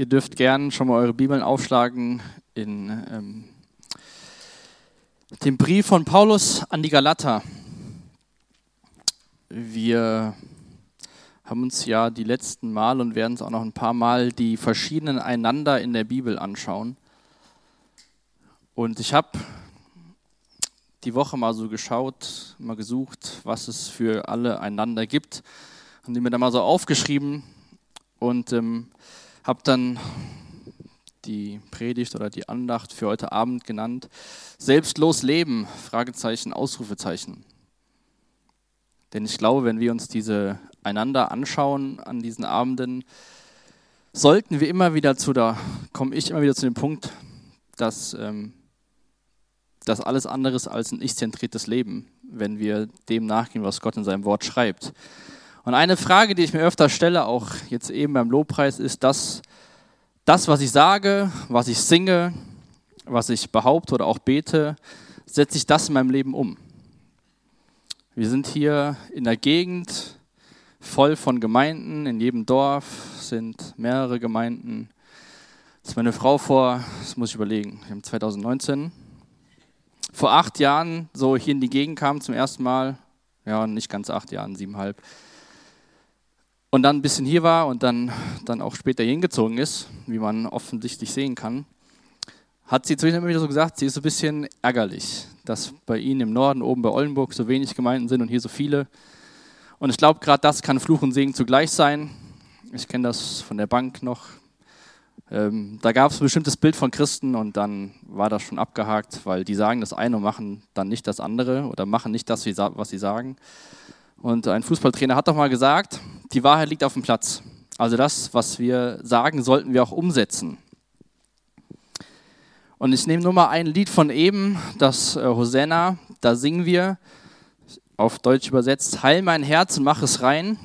Ihr dürft gern schon mal eure Bibeln aufschlagen in ähm, dem Brief von Paulus an die Galater. Wir haben uns ja die letzten Mal und werden es auch noch ein paar Mal die verschiedenen einander in der Bibel anschauen. Und ich habe die Woche mal so geschaut, mal gesucht, was es für alle einander gibt. Und die mir dann mal so aufgeschrieben. Und ähm, habe dann die Predigt oder die Andacht für heute Abend genannt. Selbstlos leben, Fragezeichen, Ausrufezeichen. Denn ich glaube, wenn wir uns diese einander anschauen an diesen Abenden, sollten wir immer wieder zu, da komme ich immer wieder zu dem Punkt, dass ähm, das alles anderes als ein ich-zentriertes Leben, wenn wir dem nachgehen, was Gott in seinem Wort schreibt. Und eine Frage, die ich mir öfter stelle, auch jetzt eben beim Lobpreis, ist, dass das, was ich sage, was ich singe, was ich behaupte oder auch bete, setze ich das in meinem Leben um. Wir sind hier in der Gegend voll von Gemeinden. In jedem Dorf sind mehrere Gemeinden. Das ist meine Frau vor, das muss ich überlegen, 2019, vor acht Jahren so hier in die Gegend kam zum ersten Mal. Ja, nicht ganz acht Jahren, siebeneinhalb und dann ein bisschen hier war und dann, dann auch später hingezogen ist, wie man offensichtlich sehen kann, hat sie zwischendurch immer wieder so gesagt, sie ist so ein bisschen ärgerlich, dass bei ihnen im Norden, oben bei Oldenburg, so wenig Gemeinden sind und hier so viele. Und ich glaube, gerade das kann Fluch und Segen zugleich sein. Ich kenne das von der Bank noch. Ähm, da gab es ein bestimmtes Bild von Christen und dann war das schon abgehakt, weil die sagen das eine und machen dann nicht das andere oder machen nicht das, was sie sagen. Und ein Fußballtrainer hat doch mal gesagt, die Wahrheit liegt auf dem Platz. Also das, was wir sagen, sollten wir auch umsetzen. Und ich nehme nur mal ein Lied von eben, das äh, Hosanna, da singen wir, auf Deutsch übersetzt, Heil mein Herz und mach es rein.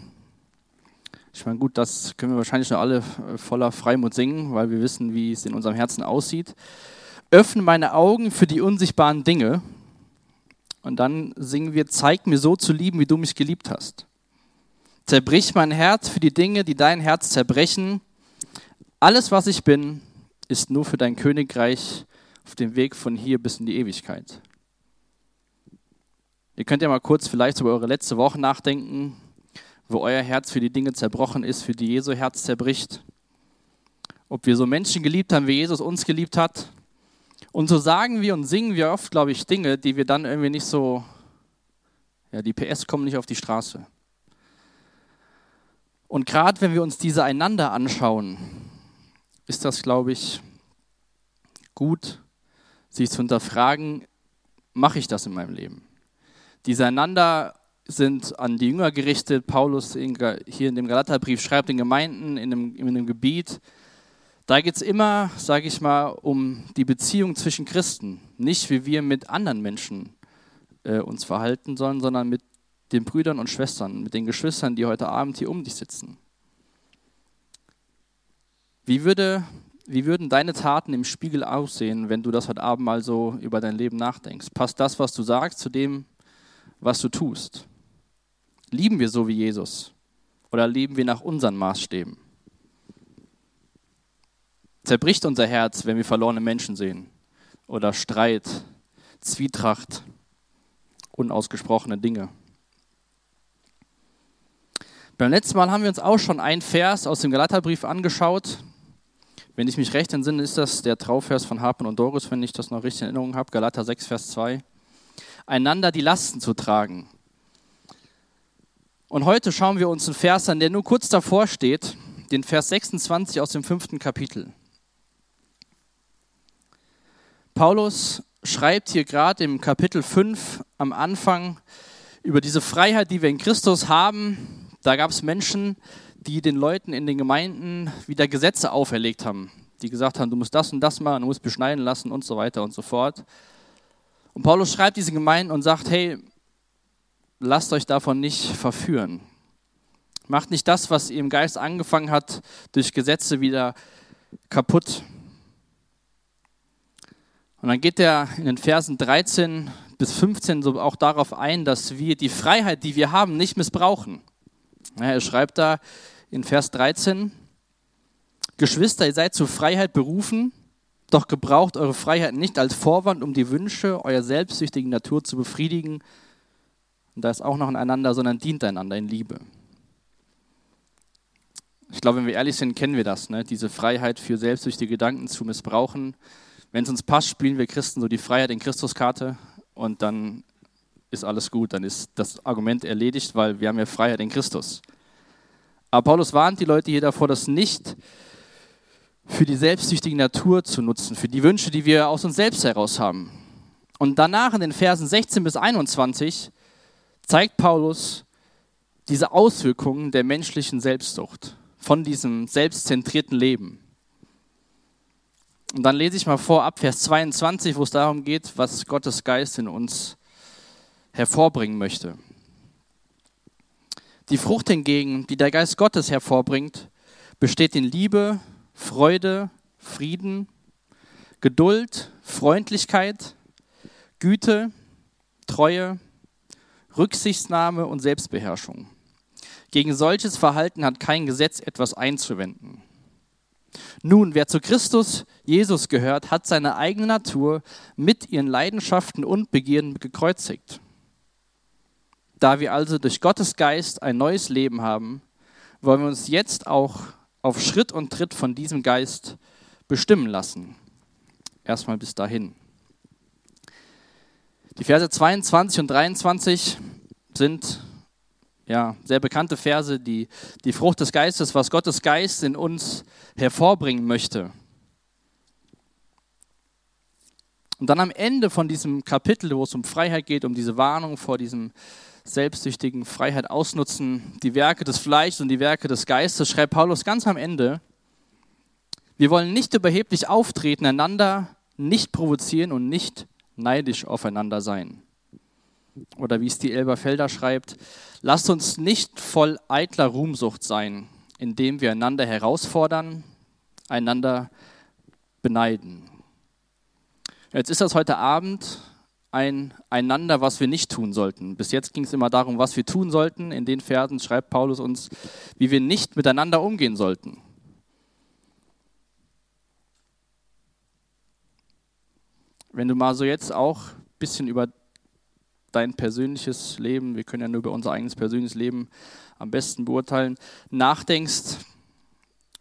Ich meine, gut, das können wir wahrscheinlich nur alle äh, voller Freimut singen, weil wir wissen, wie es in unserem Herzen aussieht. Öffne meine Augen für die unsichtbaren Dinge und dann singen wir, zeig mir so zu lieben, wie du mich geliebt hast. Zerbrich mein Herz für die Dinge, die dein Herz zerbrechen. Alles, was ich bin, ist nur für dein Königreich auf dem Weg von hier bis in die Ewigkeit. Ihr könnt ja mal kurz vielleicht über eure letzte Woche nachdenken, wo euer Herz für die Dinge zerbrochen ist, für die Jesu Herz zerbricht. Ob wir so Menschen geliebt haben, wie Jesus uns geliebt hat, und so sagen wir und singen wir oft, glaube ich, Dinge, die wir dann irgendwie nicht so, ja, die PS kommen nicht auf die Straße. Und gerade wenn wir uns diese einander anschauen, ist das, glaube ich, gut, sich zu hinterfragen, mache ich das in meinem Leben? Diese einander sind an die Jünger gerichtet. Paulus hier in dem Galaterbrief schreibt den Gemeinden in einem, in einem Gebiet, da geht es immer, sage ich mal, um die Beziehung zwischen Christen. Nicht wie wir mit anderen Menschen äh, uns verhalten sollen, sondern mit den Brüdern und Schwestern, mit den Geschwistern, die heute Abend hier um dich sitzen. Wie, würde, wie würden deine Taten im Spiegel aussehen, wenn du das heute Abend mal so über dein Leben nachdenkst? Passt das, was du sagst, zu dem, was du tust? Lieben wir so wie Jesus? Oder leben wir nach unseren Maßstäben? Zerbricht unser Herz, wenn wir verlorene Menschen sehen oder Streit, Zwietracht, unausgesprochene Dinge. Beim letzten Mal haben wir uns auch schon einen Vers aus dem Galaterbrief angeschaut. Wenn ich mich recht entsinne, ist das der Trauvers von Harpen und Doris, wenn ich das noch richtig in Erinnerung habe. Galater 6, Vers 2. Einander die Lasten zu tragen. Und heute schauen wir uns einen Vers an, der nur kurz davor steht, den Vers 26 aus dem fünften Kapitel. Paulus schreibt hier gerade im Kapitel 5 am Anfang über diese Freiheit, die wir in Christus haben. Da gab es Menschen, die den Leuten in den Gemeinden wieder Gesetze auferlegt haben, die gesagt haben, du musst das und das machen, du musst beschneiden lassen und so weiter und so fort. Und Paulus schreibt diese Gemeinden und sagt, hey, lasst euch davon nicht verführen. Macht nicht das, was ihr im Geist angefangen hat, durch Gesetze wieder kaputt. Und dann geht er in den Versen 13 bis 15 so auch darauf ein, dass wir die Freiheit, die wir haben, nicht missbrauchen. er schreibt da in Vers 13, Geschwister, ihr seid zur Freiheit berufen, doch gebraucht eure Freiheit nicht als Vorwand, um die Wünsche eurer selbstsüchtigen Natur zu befriedigen. Und da ist auch noch einander, sondern dient einander in Liebe. Ich glaube, wenn wir ehrlich sind, kennen wir das, ne? diese Freiheit für selbstsüchtige Gedanken zu missbrauchen. Wenn es uns passt, spielen wir Christen so die Freiheit in Christuskarte und dann ist alles gut, dann ist das Argument erledigt, weil wir haben ja Freiheit in Christus. Aber Paulus warnt die Leute hier davor, das nicht für die selbstsüchtige Natur zu nutzen, für die Wünsche, die wir aus uns selbst heraus haben. Und danach in den Versen 16 bis 21 zeigt Paulus diese Auswirkungen der menschlichen Selbstsucht, von diesem selbstzentrierten Leben. Und dann lese ich mal vor ab Vers 22, wo es darum geht, was Gottes Geist in uns hervorbringen möchte. Die Frucht hingegen, die der Geist Gottes hervorbringt, besteht in Liebe, Freude, Frieden, Geduld, Freundlichkeit, Güte, Treue, Rücksichtsnahme und Selbstbeherrschung. Gegen solches Verhalten hat kein Gesetz etwas einzuwenden. Nun, wer zu Christus Jesus gehört, hat seine eigene Natur mit ihren Leidenschaften und Begierden gekreuzigt. Da wir also durch Gottes Geist ein neues Leben haben, wollen wir uns jetzt auch auf Schritt und Tritt von diesem Geist bestimmen lassen. Erstmal bis dahin. Die Verse 22 und 23 sind ja, sehr bekannte Verse, die die Frucht des Geistes, was Gottes Geist in uns hervorbringen möchte. Und dann am Ende von diesem Kapitel, wo es um Freiheit geht, um diese Warnung vor diesem selbstsüchtigen Freiheit ausnutzen, die Werke des Fleischs und die Werke des Geistes, schreibt Paulus ganz am Ende, wir wollen nicht überheblich auftreten, einander nicht provozieren und nicht neidisch aufeinander sein. Oder wie es die Elberfelder schreibt, lasst uns nicht voll eitler Ruhmsucht sein, indem wir einander herausfordern, einander beneiden. Jetzt ist das heute Abend ein einander, was wir nicht tun sollten. Bis jetzt ging es immer darum, was wir tun sollten. In den Versen schreibt Paulus uns, wie wir nicht miteinander umgehen sollten. Wenn du mal so jetzt auch ein bisschen über dein persönliches Leben, wir können ja nur über unser eigenes persönliches Leben am besten beurteilen, nachdenkst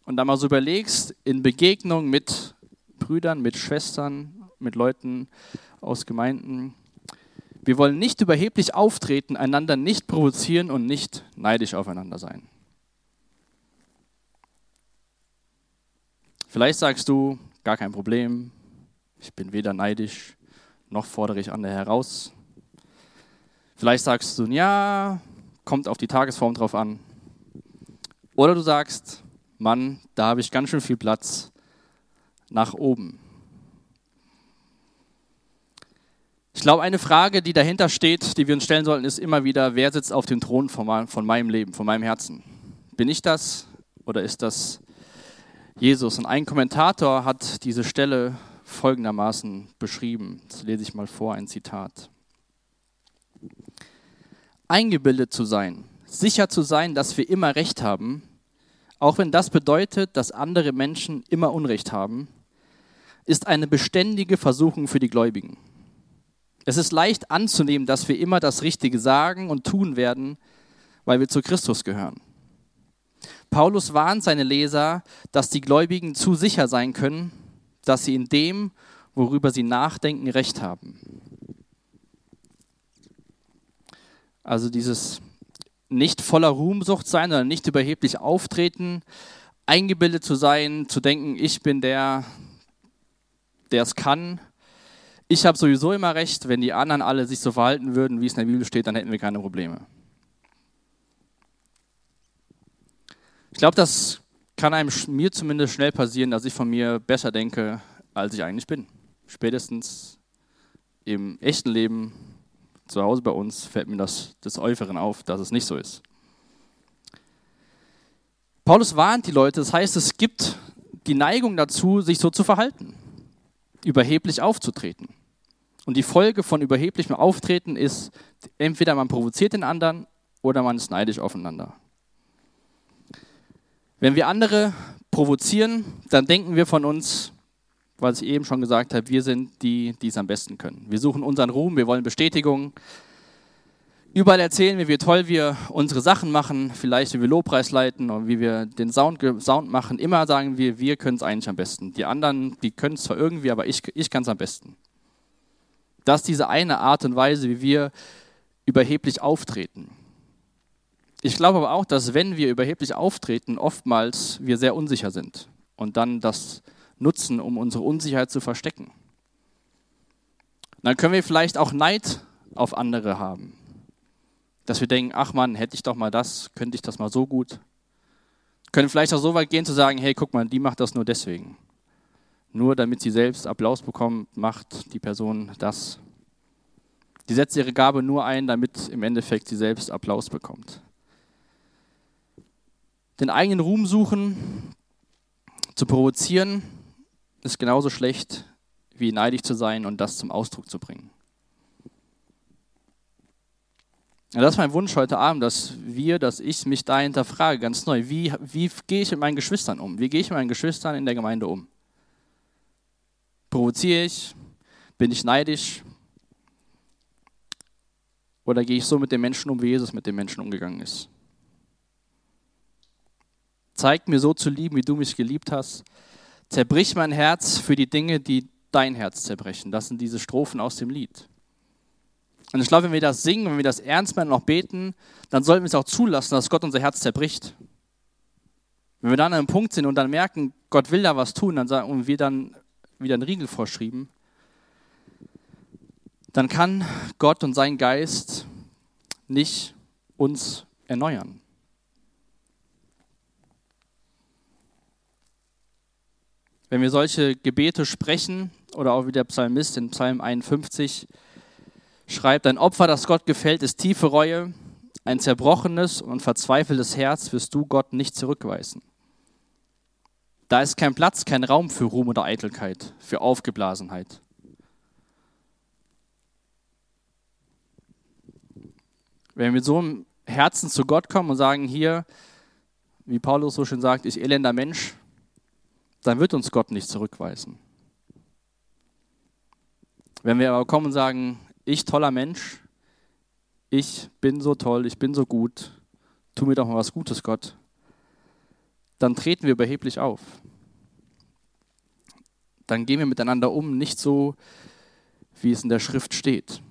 und dann mal so überlegst, in Begegnung mit Brüdern, mit Schwestern, mit Leuten, aus Gemeinden. Wir wollen nicht überheblich auftreten, einander nicht provozieren und nicht neidisch aufeinander sein. Vielleicht sagst du, gar kein Problem, ich bin weder neidisch noch fordere ich andere heraus. Vielleicht sagst du, ja, kommt auf die Tagesform drauf an. Oder du sagst, Mann, da habe ich ganz schön viel Platz nach oben. Ich glaube, eine Frage, die dahinter steht, die wir uns stellen sollten, ist immer wieder, wer sitzt auf dem Thron von, meinem Leben, von meinem Herzen? Bin ich das oder ist das Jesus? Und ein Kommentator hat diese Stelle folgendermaßen beschrieben. Das lese ich mal vor, ein Zitat. Eingebildet zu sein, sicher zu sein, dass wir immer Recht haben, auch wenn das bedeutet, dass andere Menschen immer Unrecht haben, ist eine beständige Versuchung für die Gläubigen. Es ist leicht anzunehmen, dass wir immer das Richtige sagen und tun werden, weil wir zu Christus gehören. Paulus warnt seine Leser, dass die Gläubigen zu sicher sein können, dass sie in dem, worüber sie nachdenken, recht haben. Also dieses nicht voller Ruhmsucht sein oder nicht überheblich auftreten, eingebildet zu sein, zu denken, ich bin der, der es kann, ich habe sowieso immer recht, wenn die anderen alle sich so verhalten würden, wie es in der Bibel steht, dann hätten wir keine Probleme. Ich glaube, das kann einem mir zumindest schnell passieren, dass ich von mir besser denke, als ich eigentlich bin. Spätestens im echten Leben, zu Hause bei uns, fällt mir das des Äuferen auf, dass es nicht so ist. Paulus warnt die Leute, das heißt, es gibt die Neigung dazu, sich so zu verhalten überheblich aufzutreten. Und die Folge von überheblichem Auftreten ist, entweder man provoziert den anderen oder man ist neidisch aufeinander. Wenn wir andere provozieren, dann denken wir von uns, was ich eben schon gesagt habe, wir sind die, die es am besten können. Wir suchen unseren Ruhm, wir wollen Bestätigung. Überall erzählen wir, wie toll wir unsere Sachen machen, vielleicht wie wir Lobpreis leiten und wie wir den Sound, Sound machen. Immer sagen wir, wir können es eigentlich am besten. Die anderen, die können es zwar irgendwie, aber ich, ich kann es am besten. Das ist diese eine Art und Weise, wie wir überheblich auftreten. Ich glaube aber auch, dass wenn wir überheblich auftreten, oftmals wir sehr unsicher sind und dann das nutzen, um unsere Unsicherheit zu verstecken. Dann können wir vielleicht auch Neid auf andere haben. Dass wir denken, ach Mann, hätte ich doch mal das, könnte ich das mal so gut. Können vielleicht auch so weit gehen zu sagen, hey, guck mal, die macht das nur deswegen. Nur damit sie selbst Applaus bekommt, macht die Person das. Die setzt ihre Gabe nur ein, damit im Endeffekt sie selbst Applaus bekommt. Den eigenen Ruhm suchen, zu provozieren, ist genauso schlecht wie neidisch zu sein und das zum Ausdruck zu bringen. Und das ist mein Wunsch heute Abend, dass wir, dass ich mich da hinterfrage, ganz neu. Wie, wie gehe ich mit meinen Geschwistern um? Wie gehe ich mit meinen Geschwistern in der Gemeinde um? Provoziere ich? Bin ich neidisch? Oder gehe ich so mit den Menschen um, wie Jesus mit den Menschen umgegangen ist? Zeig mir so zu lieben, wie du mich geliebt hast. Zerbrich mein Herz für die Dinge, die dein Herz zerbrechen. Das sind diese Strophen aus dem Lied. Und ich glaube, wenn wir das singen, wenn wir das ernst meinen und auch beten, dann sollten wir es auch zulassen, dass Gott unser Herz zerbricht. Wenn wir dann an einem Punkt sind und dann merken, Gott will da was tun, dann sagen, und wir dann wieder einen Riegel vorschrieben, dann kann Gott und sein Geist nicht uns erneuern. Wenn wir solche Gebete sprechen, oder auch wie der Psalmist in Psalm 51 schreibt, ein Opfer, das Gott gefällt, ist tiefe Reue, ein zerbrochenes und verzweifeltes Herz wirst du Gott nicht zurückweisen. Da ist kein Platz, kein Raum für Ruhm oder Eitelkeit, für Aufgeblasenheit. Wenn wir mit so einem Herzen zu Gott kommen und sagen, hier, wie Paulus so schön sagt, ich elender Mensch, dann wird uns Gott nicht zurückweisen. Wenn wir aber kommen und sagen, ich toller Mensch, ich bin so toll, ich bin so gut, tu mir doch mal was Gutes, Gott, dann treten wir überheblich auf. Dann gehen wir miteinander um, nicht so, wie es in der Schrift steht.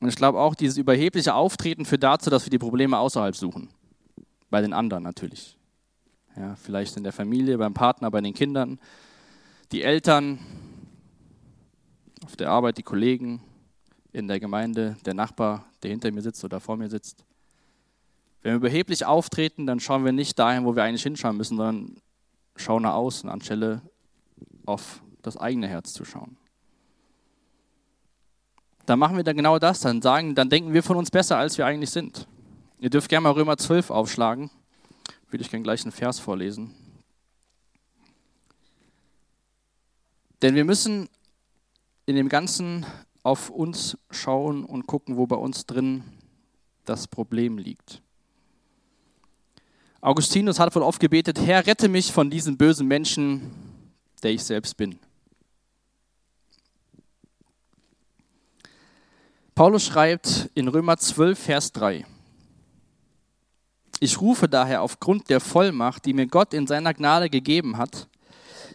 Und ich glaube auch, dieses überhebliche Auftreten führt dazu, dass wir die Probleme außerhalb suchen. Bei den anderen natürlich. Ja, vielleicht in der Familie, beim Partner, bei den Kindern, die Eltern, auf der Arbeit die Kollegen, in der Gemeinde der Nachbar, der hinter mir sitzt oder vor mir sitzt. Wenn wir überheblich auftreten, dann schauen wir nicht dahin, wo wir eigentlich hinschauen müssen, sondern schauen nach außen, anstelle auf das eigene Herz zu schauen. Dann machen wir dann genau das, dann sagen, dann denken wir von uns besser, als wir eigentlich sind. Ihr dürft gerne mal Römer 12 aufschlagen würde ich gerne gleich einen Vers vorlesen. Denn wir müssen in dem Ganzen auf uns schauen und gucken, wo bei uns drin das Problem liegt. Augustinus hat wohl oft gebetet, Herr, rette mich von diesem bösen Menschen, der ich selbst bin. Paulus schreibt in Römer 12, Vers 3, ich rufe daher aufgrund der Vollmacht, die mir Gott in seiner Gnade gegeben hat,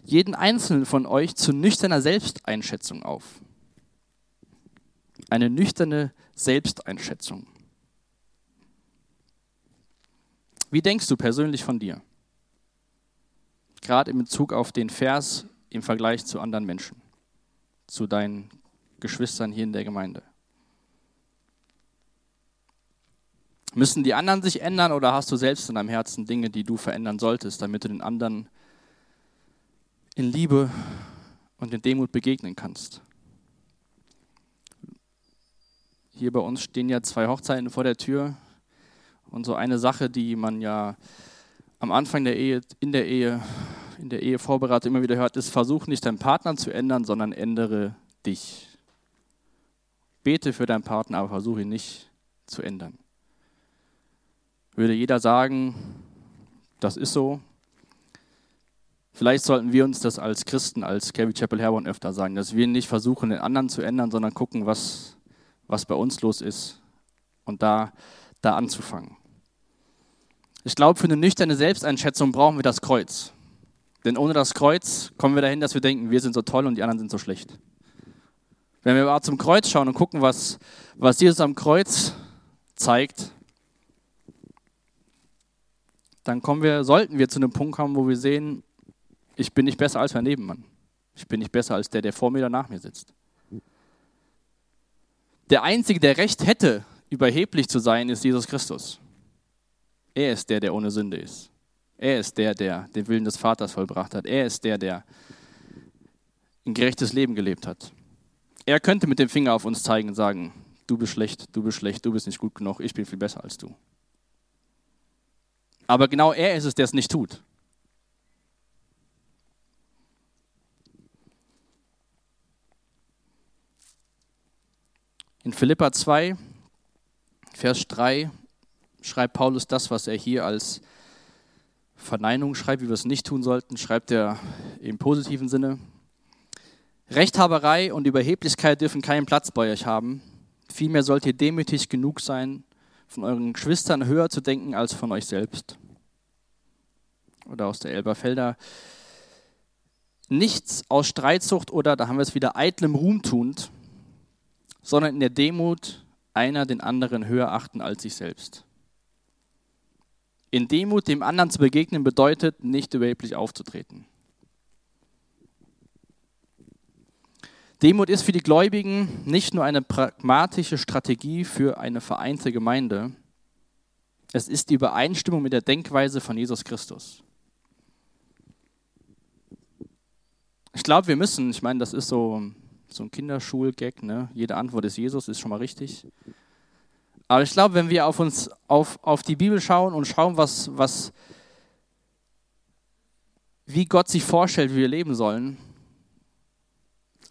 jeden einzelnen von euch zu nüchterner Selbsteinschätzung auf. Eine nüchterne Selbsteinschätzung. Wie denkst du persönlich von dir? Gerade in Bezug auf den Vers im Vergleich zu anderen Menschen, zu deinen Geschwistern hier in der Gemeinde. Müssen die anderen sich ändern oder hast du selbst in deinem Herzen Dinge, die du verändern solltest, damit du den anderen in Liebe und in Demut begegnen kannst? Hier bei uns stehen ja zwei Hochzeiten vor der Tür und so eine Sache, die man ja am Anfang der Ehe, in der Ehe, in der Ehevorbereitung immer wieder hört, ist, versuch nicht deinen Partner zu ändern, sondern ändere dich. Bete für deinen Partner, aber versuche ihn nicht zu ändern würde jeder sagen, das ist so. Vielleicht sollten wir uns das als Christen, als Calvary Chapel Herborn öfter sagen, dass wir nicht versuchen, den anderen zu ändern, sondern gucken, was, was bei uns los ist und da, da anzufangen. Ich glaube, für eine nüchterne Selbsteinschätzung brauchen wir das Kreuz. Denn ohne das Kreuz kommen wir dahin, dass wir denken, wir sind so toll und die anderen sind so schlecht. Wenn wir aber zum Kreuz schauen und gucken, was, was Jesus am Kreuz zeigt, dann kommen wir, sollten wir zu einem Punkt kommen, wo wir sehen, ich bin nicht besser als mein Nebenmann. Ich bin nicht besser als der, der vor mir oder nach mir sitzt. Der Einzige, der Recht hätte, überheblich zu sein, ist Jesus Christus. Er ist der, der ohne Sünde ist. Er ist der, der den Willen des Vaters vollbracht hat. Er ist der, der ein gerechtes Leben gelebt hat. Er könnte mit dem Finger auf uns zeigen und sagen, du bist schlecht, du bist schlecht, du bist nicht gut genug, ich bin viel besser als du. Aber genau er ist es, der es nicht tut. In Philippa 2, Vers 3 schreibt Paulus das, was er hier als Verneinung schreibt, wie wir es nicht tun sollten, schreibt er im positiven Sinne. Rechthaberei und Überheblichkeit dürfen keinen Platz bei euch haben. Vielmehr sollt ihr demütig genug sein, von euren Geschwistern höher zu denken als von euch selbst. Oder aus der Elberfelder. Nichts aus Streitsucht oder, da haben wir es wieder, eitlem Ruhm tuend, sondern in der Demut einer den anderen höher achten als sich selbst. In Demut dem anderen zu begegnen bedeutet, nicht überheblich aufzutreten. Demut ist für die Gläubigen nicht nur eine pragmatische Strategie für eine vereinte Gemeinde, es ist die Übereinstimmung mit der Denkweise von Jesus Christus. Ich glaube, wir müssen, ich meine, das ist so, so ein Kinderschulgag, ne? jede Antwort ist Jesus, ist schon mal richtig. Aber ich glaube, wenn wir auf uns, auf, auf die Bibel schauen und schauen, was, was, wie Gott sich vorstellt, wie wir leben sollen,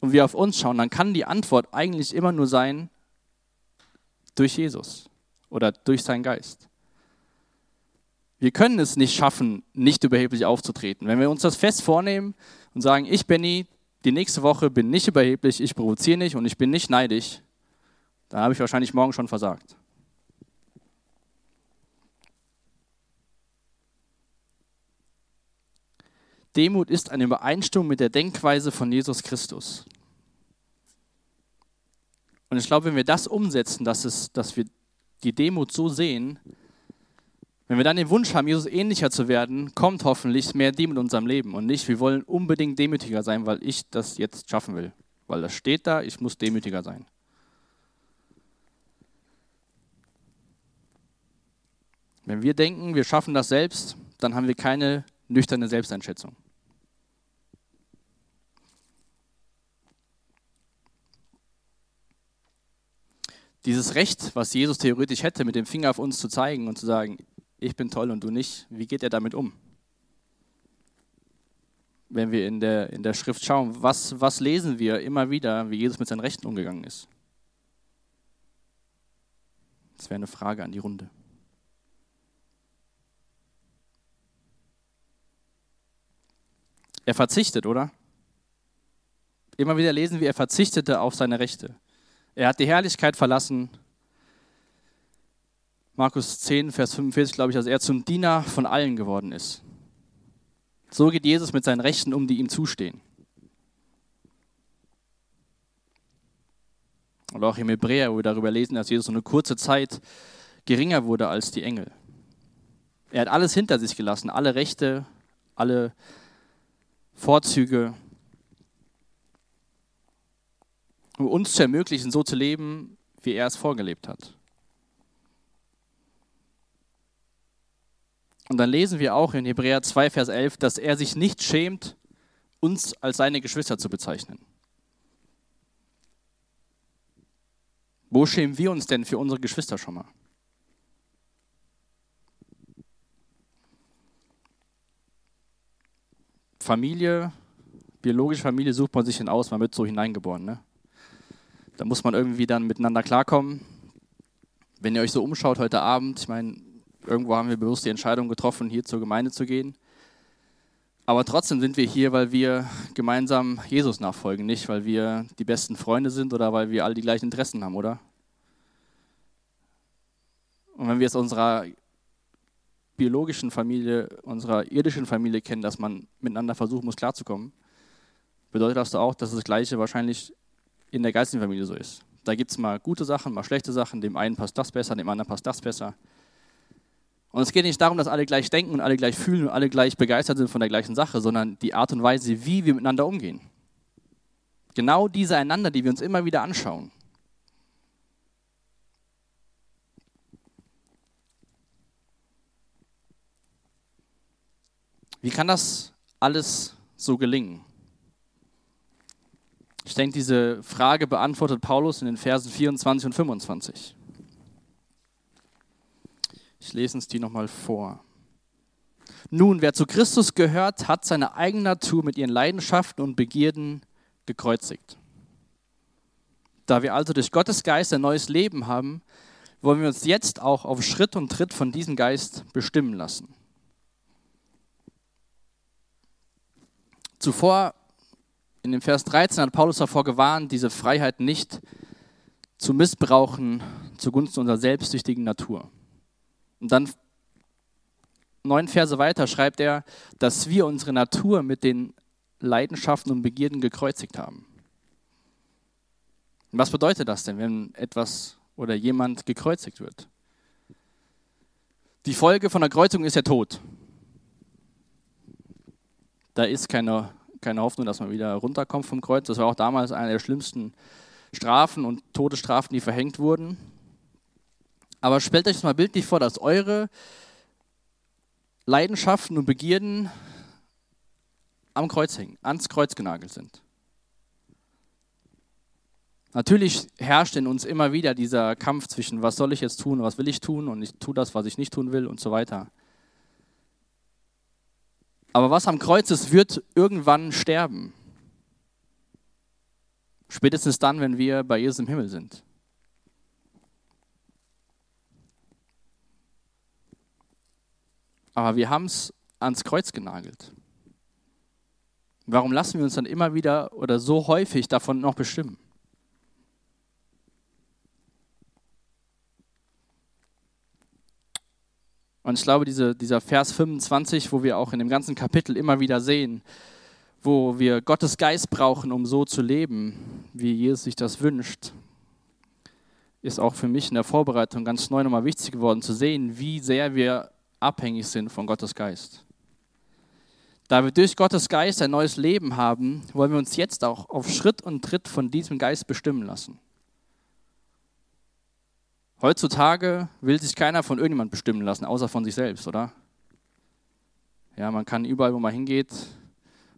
und wir auf uns schauen, dann kann die Antwort eigentlich immer nur sein, durch Jesus oder durch seinen Geist. Wir können es nicht schaffen, nicht überheblich aufzutreten. Wenn wir uns das fest vornehmen und sagen, ich Benny, die nächste Woche bin nicht überheblich, ich provoziere nicht und ich bin nicht neidisch, dann habe ich wahrscheinlich morgen schon versagt. Demut ist eine Übereinstimmung mit der Denkweise von Jesus Christus. Und ich glaube, wenn wir das umsetzen, dass, es, dass wir die Demut so sehen, wenn wir dann den Wunsch haben, Jesus ähnlicher zu werden, kommt hoffentlich mehr Demut in unserem Leben und nicht, wir wollen unbedingt demütiger sein, weil ich das jetzt schaffen will. Weil das steht da, ich muss demütiger sein. Wenn wir denken, wir schaffen das selbst, dann haben wir keine nüchterne Selbsteinschätzung. Dieses Recht, was Jesus theoretisch hätte, mit dem Finger auf uns zu zeigen und zu sagen, ich bin toll und du nicht, wie geht er damit um? Wenn wir in der, in der Schrift schauen, was, was lesen wir immer wieder, wie Jesus mit seinen Rechten umgegangen ist? Das wäre eine Frage an die Runde. Er verzichtet, oder? Immer wieder lesen wir, er verzichtete auf seine Rechte. Er hat die Herrlichkeit verlassen. Markus 10, Vers 45, glaube ich, dass er zum Diener von allen geworden ist. So geht Jesus mit seinen Rechten um, die ihm zustehen. Und auch im Hebräer, wo wir darüber lesen, dass Jesus so eine kurze Zeit geringer wurde als die Engel. Er hat alles hinter sich gelassen, alle Rechte, alle Vorzüge, um uns zu ermöglichen, so zu leben, wie er es vorgelebt hat. Und dann lesen wir auch in Hebräer 2, Vers 11, dass er sich nicht schämt, uns als seine Geschwister zu bezeichnen. Wo schämen wir uns denn für unsere Geschwister schon mal? Familie, biologische Familie sucht man sich denn aus, man wird so hineingeboren. Ne? Da muss man irgendwie dann miteinander klarkommen. Wenn ihr euch so umschaut heute Abend, ich meine, Irgendwo haben wir bewusst die Entscheidung getroffen, hier zur Gemeinde zu gehen. Aber trotzdem sind wir hier, weil wir gemeinsam Jesus nachfolgen, nicht weil wir die besten Freunde sind oder weil wir alle die gleichen Interessen haben, oder? Und wenn wir es unserer biologischen Familie, unserer irdischen Familie kennen, dass man miteinander versuchen muss, klarzukommen, bedeutet das auch, dass das Gleiche wahrscheinlich in der geistigen Familie so ist. Da gibt es mal gute Sachen, mal schlechte Sachen, dem einen passt das besser, dem anderen passt das besser. Und es geht nicht darum, dass alle gleich denken und alle gleich fühlen und alle gleich begeistert sind von der gleichen Sache, sondern die Art und Weise, wie wir miteinander umgehen. Genau diese einander, die wir uns immer wieder anschauen. Wie kann das alles so gelingen? Ich denke, diese Frage beantwortet Paulus in den Versen 24 und 25. Ich lese uns die nochmal vor. Nun, wer zu Christus gehört, hat seine eigene Natur mit ihren Leidenschaften und Begierden gekreuzigt. Da wir also durch Gottes Geist ein neues Leben haben, wollen wir uns jetzt auch auf Schritt und Tritt von diesem Geist bestimmen lassen. Zuvor, in dem Vers 13, hat Paulus davor gewarnt, diese Freiheit nicht zu missbrauchen zugunsten unserer selbstsüchtigen Natur. Und dann neun Verse weiter schreibt er, dass wir unsere Natur mit den Leidenschaften und Begierden gekreuzigt haben. was bedeutet das denn, wenn etwas oder jemand gekreuzigt wird? Die Folge von der Kreuzung ist der Tod. Da ist keine, keine Hoffnung, dass man wieder runterkommt vom Kreuz. Das war auch damals eine der schlimmsten Strafen und Todesstrafen, die verhängt wurden. Aber stellt euch das mal bildlich vor, dass eure Leidenschaften und Begierden am Kreuz hängen, ans Kreuz genagelt sind. Natürlich herrscht in uns immer wieder dieser Kampf zwischen, was soll ich jetzt tun, was will ich tun und ich tue das, was ich nicht tun will und so weiter. Aber was am Kreuz ist, wird irgendwann sterben. Spätestens dann, wenn wir bei Jesus im Himmel sind. Aber wir haben es ans Kreuz genagelt. Warum lassen wir uns dann immer wieder oder so häufig davon noch bestimmen? Und ich glaube, diese, dieser Vers 25, wo wir auch in dem ganzen Kapitel immer wieder sehen, wo wir Gottes Geist brauchen, um so zu leben, wie Jesus sich das wünscht, ist auch für mich in der Vorbereitung ganz neu nochmal wichtig geworden, zu sehen, wie sehr wir abhängig sind von Gottes Geist. Da wir durch Gottes Geist ein neues Leben haben, wollen wir uns jetzt auch auf Schritt und Tritt von diesem Geist bestimmen lassen. Heutzutage will sich keiner von irgendjemand bestimmen lassen, außer von sich selbst, oder? Ja, man kann überall, wo man hingeht,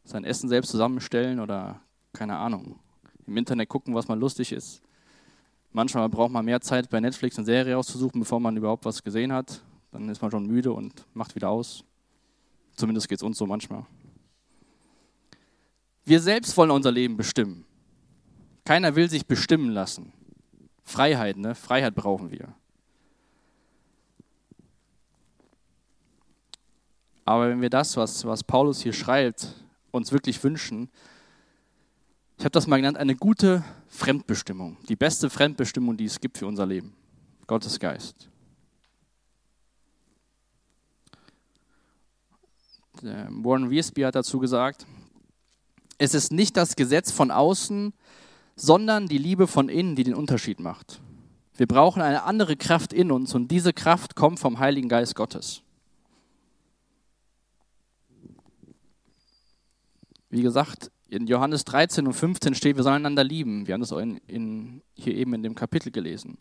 sein Essen selbst zusammenstellen oder keine Ahnung, im Internet gucken, was man lustig ist. Manchmal braucht man mehr Zeit, bei Netflix eine Serie auszusuchen, bevor man überhaupt was gesehen hat. Dann ist man schon müde und macht wieder aus. Zumindest geht es uns so manchmal. Wir selbst wollen unser Leben bestimmen. Keiner will sich bestimmen lassen. Freiheit, ne? Freiheit brauchen wir. Aber wenn wir das, was, was Paulus hier schreibt, uns wirklich wünschen, ich habe das mal genannt, eine gute Fremdbestimmung. Die beste Fremdbestimmung, die es gibt für unser Leben. Gottes Geist. Warren Wiersbe hat dazu gesagt, es ist nicht das Gesetz von außen, sondern die Liebe von innen, die den Unterschied macht. Wir brauchen eine andere Kraft in uns und diese Kraft kommt vom Heiligen Geist Gottes. Wie gesagt, in Johannes 13 und 15 steht, wir sollen einander lieben. Wir haben das in, in, hier eben in dem Kapitel gelesen.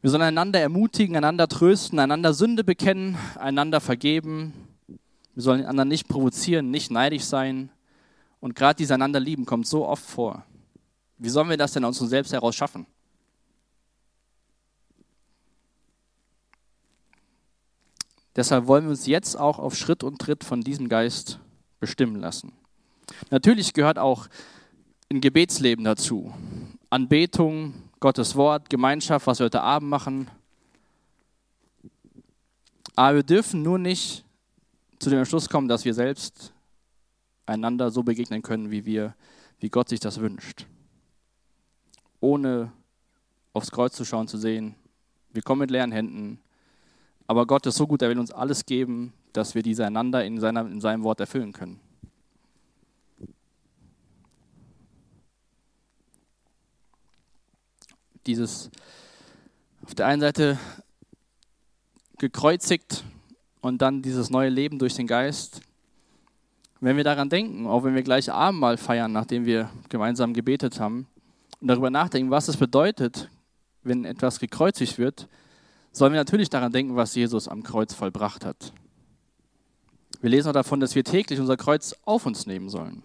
Wir sollen einander ermutigen, einander trösten, einander Sünde bekennen, einander vergeben, wir sollen den anderen nicht provozieren, nicht neidisch sein. Und gerade dieses einander lieben kommt so oft vor. Wie sollen wir das denn aus uns selbst heraus schaffen? Deshalb wollen wir uns jetzt auch auf Schritt und Tritt von diesem Geist bestimmen lassen. Natürlich gehört auch ein Gebetsleben dazu. Anbetung, Gottes Wort, Gemeinschaft, was wir heute Abend machen. Aber wir dürfen nur nicht zu dem Entschluss kommen, dass wir selbst einander so begegnen können, wie wir, wie Gott sich das wünscht. Ohne aufs Kreuz zu schauen, zu sehen, wir kommen mit leeren Händen, aber Gott ist so gut, er will uns alles geben, dass wir diese einander in, seiner, in seinem Wort erfüllen können. Dieses auf der einen Seite gekreuzigt und dann dieses neue Leben durch den Geist. Wenn wir daran denken, auch wenn wir gleich Abendmahl feiern, nachdem wir gemeinsam gebetet haben, darüber nachdenken, was es bedeutet, wenn etwas gekreuzigt wird, sollen wir natürlich daran denken, was Jesus am Kreuz vollbracht hat. Wir lesen auch davon, dass wir täglich unser Kreuz auf uns nehmen sollen.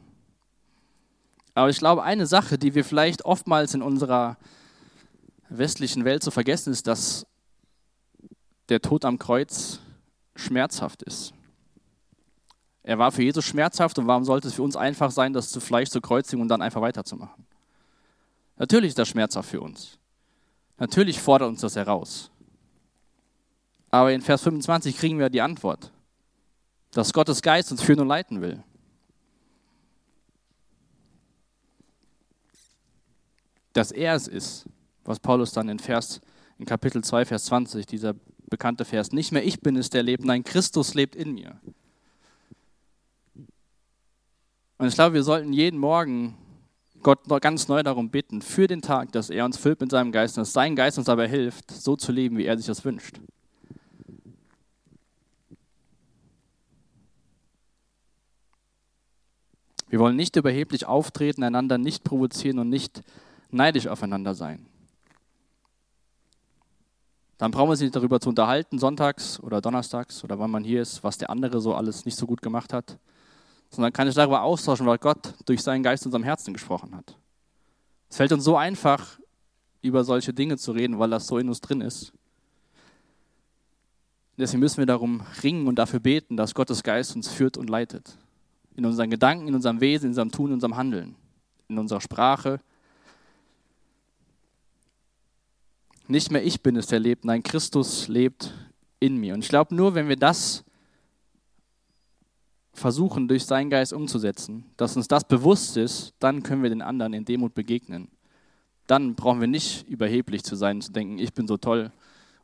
Aber ich glaube, eine Sache, die wir vielleicht oftmals in unserer westlichen Welt zu vergessen ist, dass der Tod am Kreuz schmerzhaft ist. Er war für Jesus schmerzhaft und warum sollte es für uns einfach sein, das zu Fleisch zu kreuzigen und dann einfach weiterzumachen? Natürlich ist das schmerzhaft für uns. Natürlich fordert uns das heraus. Aber in Vers 25 kriegen wir die Antwort, dass Gottes Geist uns führen und leiten will. Dass er es ist, was Paulus dann in Vers in Kapitel 2 Vers 20, dieser bekannte Vers, nicht mehr ich bin es, der lebt, nein, Christus lebt in mir. Und ich glaube, wir sollten jeden Morgen Gott ganz neu darum bitten, für den Tag, dass er uns füllt mit seinem Geist und dass sein Geist uns dabei hilft, so zu leben, wie er sich das wünscht. Wir wollen nicht überheblich auftreten, einander nicht provozieren und nicht neidisch aufeinander sein. Dann brauchen wir uns nicht darüber zu unterhalten, sonntags oder donnerstags oder wann man hier ist, was der andere so alles nicht so gut gemacht hat, sondern kann ich darüber austauschen, weil Gott durch seinen Geist unserem Herzen gesprochen hat. Es fällt uns so einfach, über solche Dinge zu reden, weil das so in uns drin ist. Deswegen müssen wir darum ringen und dafür beten, dass Gottes Geist uns führt und leitet. In unseren Gedanken, in unserem Wesen, in unserem Tun, in unserem Handeln, in unserer Sprache, Nicht mehr ich bin es, der lebt, nein, Christus lebt in mir. Und ich glaube, nur wenn wir das versuchen, durch seinen Geist umzusetzen, dass uns das bewusst ist, dann können wir den anderen in Demut begegnen. Dann brauchen wir nicht überheblich zu sein, zu denken, ich bin so toll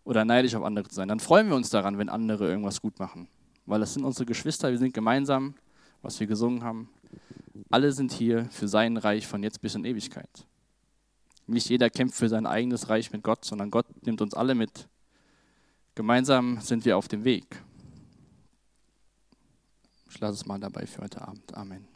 oder neidisch auf andere zu sein. Dann freuen wir uns daran, wenn andere irgendwas gut machen. Weil das sind unsere Geschwister, wir sind gemeinsam, was wir gesungen haben. Alle sind hier für sein Reich von jetzt bis in Ewigkeit. Nicht jeder kämpft für sein eigenes Reich mit Gott, sondern Gott nimmt uns alle mit. Gemeinsam sind wir auf dem Weg. Ich lasse es mal dabei für heute Abend. Amen.